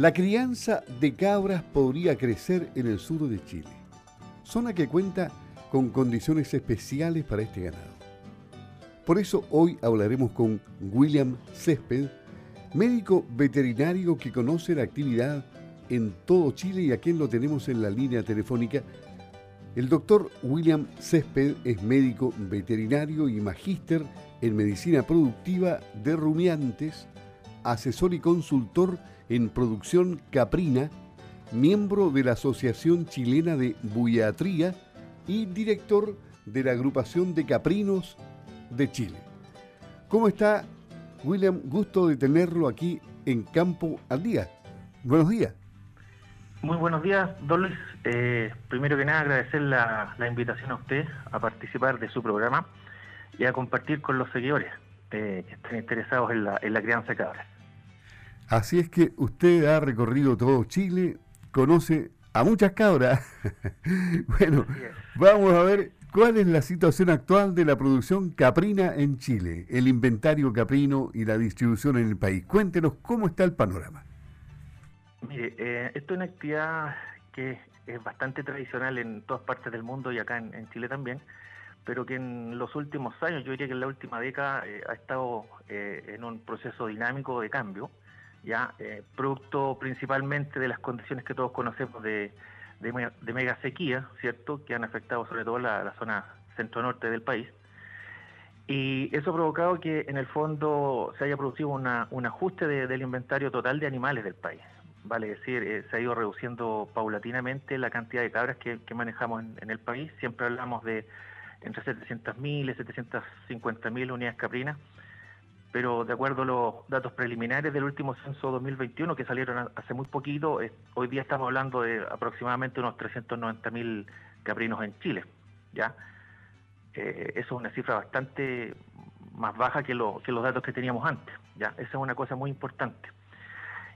La crianza de cabras podría crecer en el sur de Chile, zona que cuenta con condiciones especiales para este ganado. Por eso hoy hablaremos con William Césped, médico veterinario que conoce la actividad en todo Chile y a quien lo tenemos en la línea telefónica. El doctor William Césped es médico veterinario y magíster en medicina productiva de rumiantes, asesor y consultor en producción caprina, miembro de la Asociación Chilena de Buiatría y director de la agrupación de caprinos de Chile. ¿Cómo está, William? Gusto de tenerlo aquí en Campo al Día. Buenos días. Muy buenos días, don. Eh, primero que nada, agradecer la, invitación a usted a participar de su programa y a compartir con los seguidores eh, que están interesados en la, en la crianza de cabras. Así es que usted ha recorrido todo Chile, conoce a muchas cabras. bueno, vamos a ver cuál es la situación actual de la producción caprina en Chile, el inventario caprino y la distribución en el país. Cuéntenos cómo está el panorama. Mire, eh, esto es una actividad que es bastante tradicional en todas partes del mundo y acá en, Chile también, pero que en los últimos años, yo diría que en la última década, eh, ha estado eh, en un proceso dinámico de cambio, ya producto principalmente de las condiciones que todos conocemos de, mega sequía, ¿cierto?, que han afectado sobre todo la, zona centro-norte del país. Y eso ha provocado que en el fondo se haya producido un ajuste del inventario total de animales del país vale decir, eh, se ha ido reduciendo paulatinamente la cantidad de cabras que, manejamos en, el país. Siempre hablamos de entre 700.000 y 750.000 unidades caprinas, pero de acuerdo a los datos preliminares del último censo 2021 que salieron hace muy poquito, hoy día estamos hablando de aproximadamente unos 390.000 caprinos en Chile. ¿ya? Eh, eso es una cifra bastante más baja que, los datos que teníamos antes. ¿ya? Esa es una cosa muy importante.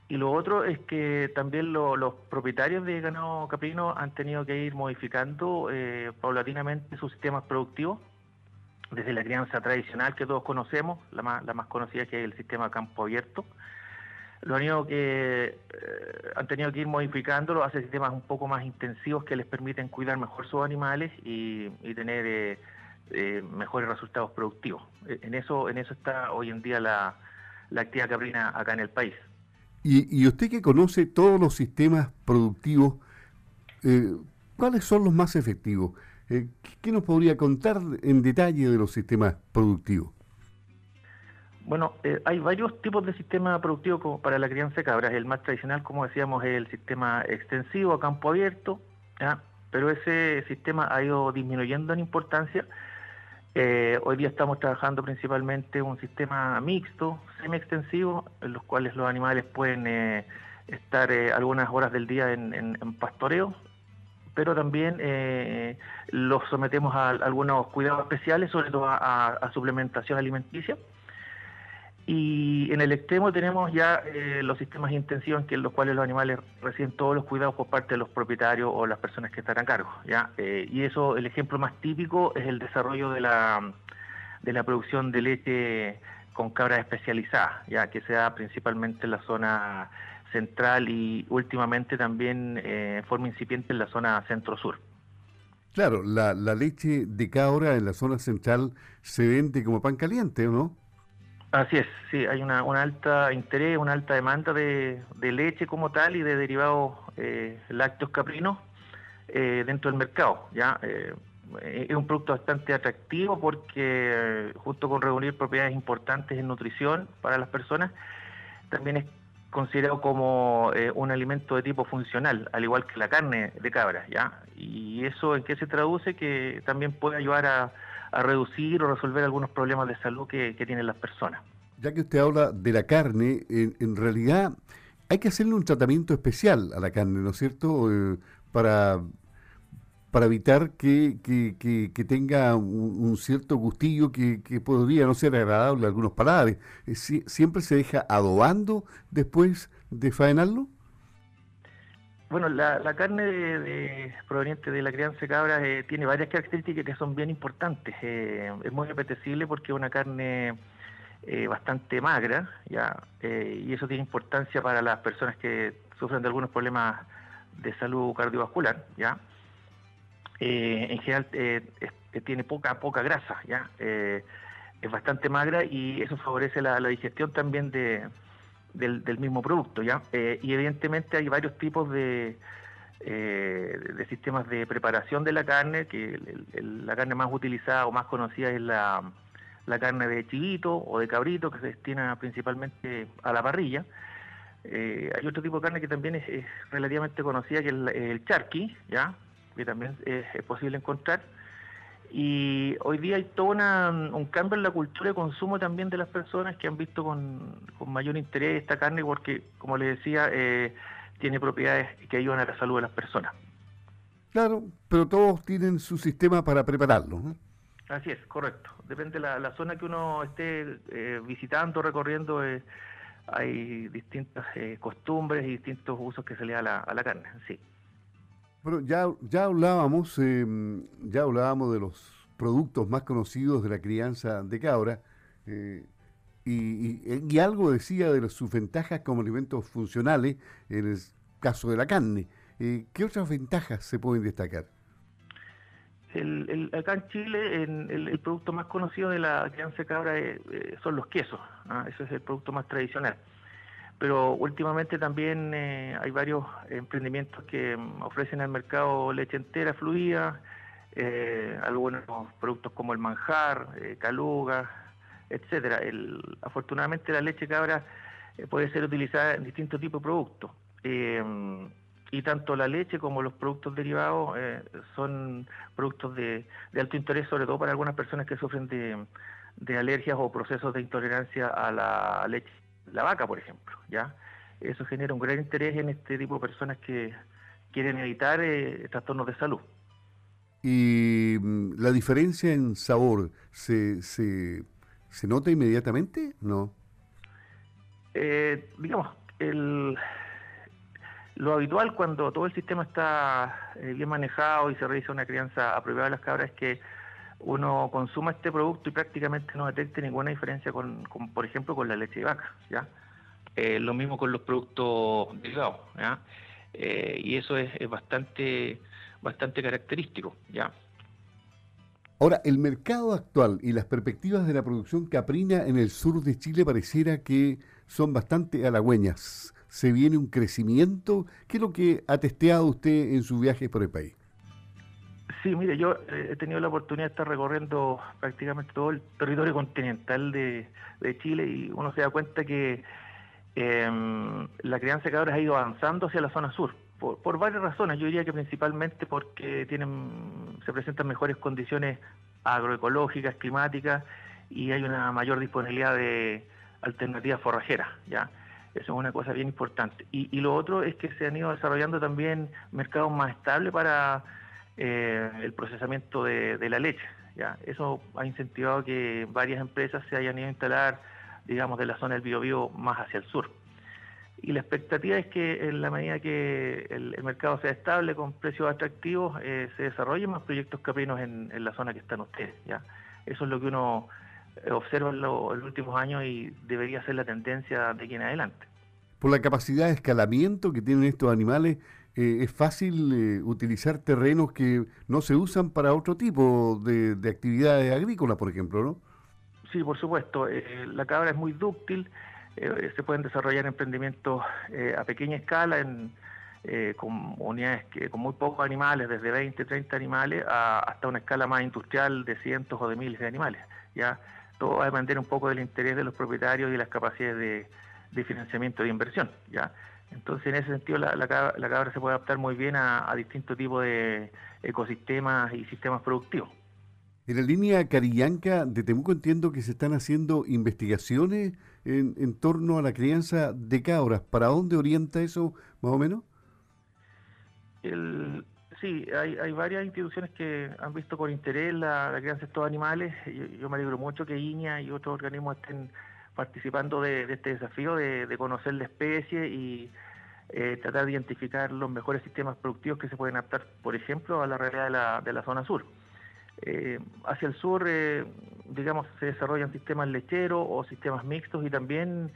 Y lo otro es que también los propietarios de ganado caprino han tenido que ir modificando eh, paulatinamente sus sistemas productivos, desde la crianza tradicional que todos conocemos, la más, conocida que es el sistema campo abierto, lo han, que, eh, han tenido que ir modificándolo hacia sistemas un poco más intensivos que les permiten cuidar mejor sus animales y, tener eh, mejores resultados productivos. En eso, en eso está hoy en día la, actividad caprina acá en el país. Y, usted que conoce todos los sistemas productivos, eh, ¿cuáles son los más efectivos? Eh, ¿Qué nos podría contar en detalle de los sistemas productivos? Bueno, eh, hay varios tipos de sistemas productivos para la crianza de cabras. El más tradicional, como decíamos, es el sistema extensivo a campo abierto, pero ese sistema ha ido disminuyendo en importancia eh, hoy día estamos trabajando principalmente un sistema mixto, semi-extensivo, en los cuales los animales pueden estar algunas horas del día en, pastoreo, pero también los sometemos a, algunos cuidados especiales, sobre todo a suplementación alimenticia y en el extremo tenemos ya eh, los sistemas intensivos en los cuales los animales reciben todos los cuidados por parte de los propietarios o las personas que están a cargo. ¿ya? Eh, y eso, el ejemplo más típico es el desarrollo de la, de la producción de leche con cabras especializadas, ya que se da principalmente en la zona central y últimamente también eh, forma incipiente en la zona centro-sur. Claro, la, la leche de cabra en la zona central se vende como pan caliente, ¿o no? Así es, sí, hay una, alta interés, una alta demanda de, leche como tal y de derivados eh, lácteos caprinos eh, dentro del mercado. ya eh, Es un producto bastante atractivo porque justo con reunir propiedades importantes en nutrición para las personas, también es considerado como un alimento de tipo funcional, al igual que la carne de cabra. ¿ya? ¿Y eso en qué se traduce? Que también puede ayudar a reducir o resolver algunos problemas de salud que, tienen las personas. Ya que usted habla de la carne, en, realidad hay que hacerle un tratamiento especial a la carne, ¿no es cierto? Eh, para, para evitar que, tenga un, cierto gustillo que, podría no ser agradable a algunos paladares. Eh, ¿Siempre se deja adobando después de faenarlo? Bueno, la, carne de, proveniente de la crianza de cabras eh, tiene varias características que son bien importantes. Eh, es muy apetecible porque es una carne bastante magra, ya y eso tiene importancia para las personas que sufren de algunos problemas de salud cardiovascular, ¿ya? En general tiene poca poca grasa, ¿ya? es bastante magra y eso favorece la, digestión también de, del, mismo producto, ¿ya? y evidentemente hay varios tipos de, de sistemas de preparación de la carne, que la carne más utilizada o más conocida es la, la carne de chivito o de cabrito, que se destina principalmente a la parrilla. Eh, hay otro tipo de carne que también es, relativamente conocida, que es el, charqui, ¿ya? Que también es, posible encontrar. Y hoy día hay todo un cambio en la cultura de consumo también de las personas que han visto con, mayor interés esta carne porque, como les decía, eh, tiene propiedades que ayudan a la salud de las personas. Claro, pero todos tienen su sistema para prepararlo. ¿no? Así es, correcto. Depende de la, zona que uno esté eh, visitando, recorriendo, eh, hay distintas eh, costumbres y distintos usos que se le da a la, carne, sí. Bueno, ya, ya hablábamos, em, ya hablábamos de los productos más conocidos de la crianza de cabra y, y, algo decía de sus ventajas como alimentos funcionales en el caso de la carne. ¿Qué otras ventajas se pueden destacar? El, acá en Chile el, producto más conocido de la crianza de cabra eh, eh, son los quesos, ¿ah? ese es el producto más tradicional. Pero últimamente también eh, hay varios emprendimientos que mm, ofrecen al mercado leche entera fluida, algunos productos como el manjar, caluga, etcétera. afortunadamente la leche cabra puede ser utilizada en distintos tipos de productos y tanto la leche como los productos derivados eh, son productos de, alto interés, sobre todo para algunas personas que sufren de, alergias o procesos de intolerancia a la leche, la vaca, por ejemplo. ya Eso genera un gran interés en este tipo de personas que quieren evitar eh, trastornos de salud. ¿Y mm, la diferencia en sabor se, se, se nota inmediatamente? No. Eh, digamos, el, lo habitual cuando todo el sistema está eh, bien manejado y se realiza una crianza apropiada de las cabras es que uno consuma este producto y prácticamente no detecte ninguna diferencia con, por ejemplo, con la leche de vaca, ¿ya? Eh, lo mismo con los productos derivados, ¿ya? Eh, y eso es, bastante, bastante característico, ¿ya? Ahora, el mercado actual y las perspectivas de la producción caprina en el sur de Chile pareciera que son bastante halagüeñas se viene un crecimiento. ¿Qué es lo que ha testeado usted en su viaje por el país? Sí, mire, yo eh, he tenido la oportunidad de estar recorriendo prácticamente todo el territorio continental de, Chile y uno se da cuenta que em, la crianza de cabras ha ido avanzando hacia la zona sur. Por, varias razones, yo diría que principalmente porque tienen, se presentan mejores condiciones agroecológicas, climáticas y hay una mayor disponibilidad de alternativas forrajeras, ¿ya? Eso es una cosa bien importante. Y, lo otro es que se han ido desarrollando también mercados más estables para eh, el procesamiento de, la leche. ¿ya? Eso ha incentivado que varias empresas se hayan ido a instalar, digamos, de la zona del Biobío más hacia el sur. Y la expectativa es que en la medida que el, mercado sea estable, con precios atractivos, eh, se desarrollen más proyectos caprinos en, en, la zona que están ustedes. ¿ya? Eso es lo que uno observo en, los últimos años y debería ser la tendencia de aquí en adelante. Por la capacidad de escalamiento que tienen estos animales, eh, es fácil eh, utilizar terrenos que no se usan para otro tipo de, actividades agrícolas, por ejemplo, ¿no? Sí, por supuesto. Eh, la cabra es muy dúctil, se pueden desarrollar emprendimientos a pequeña escala en, con unidades que, con muy pocos animales, desde 20, 30 animales, hasta una escala más industrial de cientos o de miles de animales. Ya todo va a depender un poco del interés de los propietarios y las capacidades de, financiamiento de inversión. ¿ya? Entonces, en ese sentido, la, la, cabra se puede adaptar muy bien a, distintos tipos de ecosistemas y sistemas productivos. En la línea Carillanca de Temuco entiendo que se están haciendo investigaciones en, en, torno a la crianza de cabras. ¿Para dónde orienta eso más o menos? El, Sí, hay, hay varias instituciones que han visto con interés la, crianza de estos animales. Yo, me alegro mucho que IñA y otros organismos estén participando de, este desafío de, conocer la especie y eh, tratar de identificar los mejores sistemas productivos que se pueden adaptar, por ejemplo, a la realidad de la, de la zona sur. Eh, hacia el sur, eh, digamos, se desarrollan sistemas lecheros o sistemas mixtos y también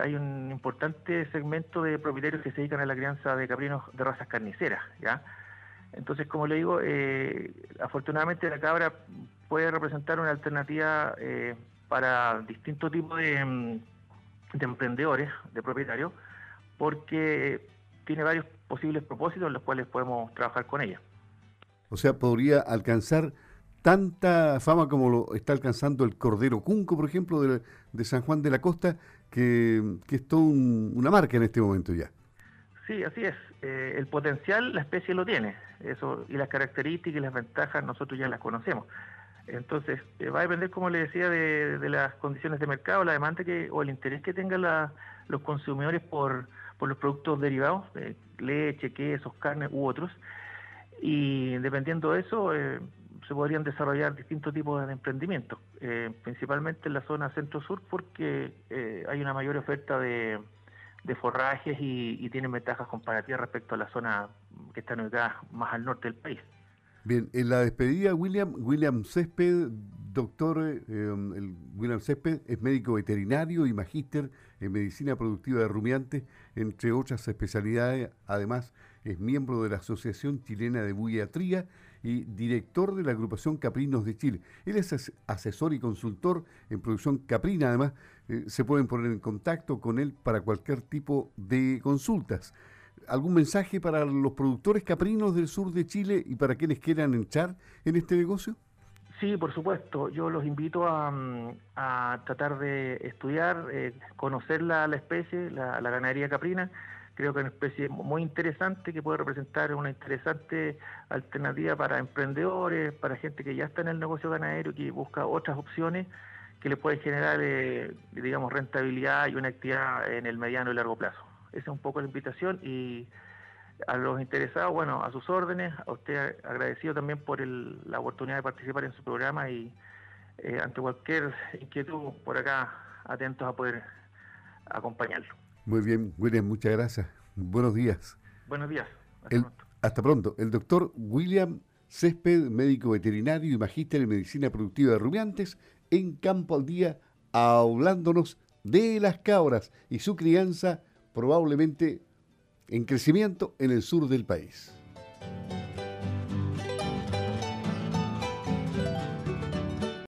hay un importante segmento de propietarios que se dedican a la crianza de caprinos de razas carniceras, ¿ya? Entonces, como le digo, afortunadamente la cabra puede representar una alternativa para distintos tipos de, mm, de, emprendedores, de propietarios, porque tiene varios posibles propósitos en los cuales podemos trabajar con ella. O sea, podría alcanzar tanta fama como lo está alcanzando el Cordero Cunco, por ejemplo, de, San Juan de la Costa, que, es toda una marca en este momento ya. Sí, así es. Eh, el potencial la especie lo tiene, eso y las características y las ventajas nosotros ya las conocemos. Entonces, eh, va a depender, como le decía, de, las condiciones de mercado, la demanda que o el interés que tengan los consumidores por, los productos derivados, leche, quesos, carne u otros. Y dependiendo de eso, eh, se podrían desarrollar distintos tipos de emprendimientos, eh, principalmente en la zona centro-sur porque eh, hay una mayor oferta de, forrajes y, tienen ventajas comparativas respecto a la zona que está ubicada más al norte del país. Bien, en la despedida, William, William Césped, doctor, eh, William Césped es médico veterinario y magíster en medicina productiva de rumiantes, entre otras especialidades. Además, es miembro de la Asociación Chilena de Buiatría y director de la agrupación Caprinos de Chile. Él es asesor y consultor en producción caprina, además eh, se pueden poner en contacto con él para cualquier tipo de consultas. ¿Algún mensaje para los productores caprinos del sur de Chile y para quienes quieran entrar en este negocio? Sí, por supuesto. Yo los invito a, mm, tratar de estudiar, eh, conocer la, especie, la ganadería caprina creo que es una especie muy interesante que puede representar una interesante alternativa para emprendedores, para gente que ya está en el negocio ganadero y que busca otras opciones que le pueden generar, eh, digamos, rentabilidad y una actividad en el mediano y largo plazo. Esa es un poco la invitación y a los interesados, bueno, a sus órdenes, a usted agradecido también por la oportunidad de participar en su programa y eh, ante cualquier inquietud por acá, atentos a poder acompañarlo. Muy bien, William, muchas gracias. Buenos días. Buenos días. Hasta, pronto. hasta pronto. El doctor William Césped, médico veterinario y magíster en medicina productiva de rumiantes, en Campo al Día, hablándonos de las cabras y su crianza probablemente en crecimiento en el sur del país.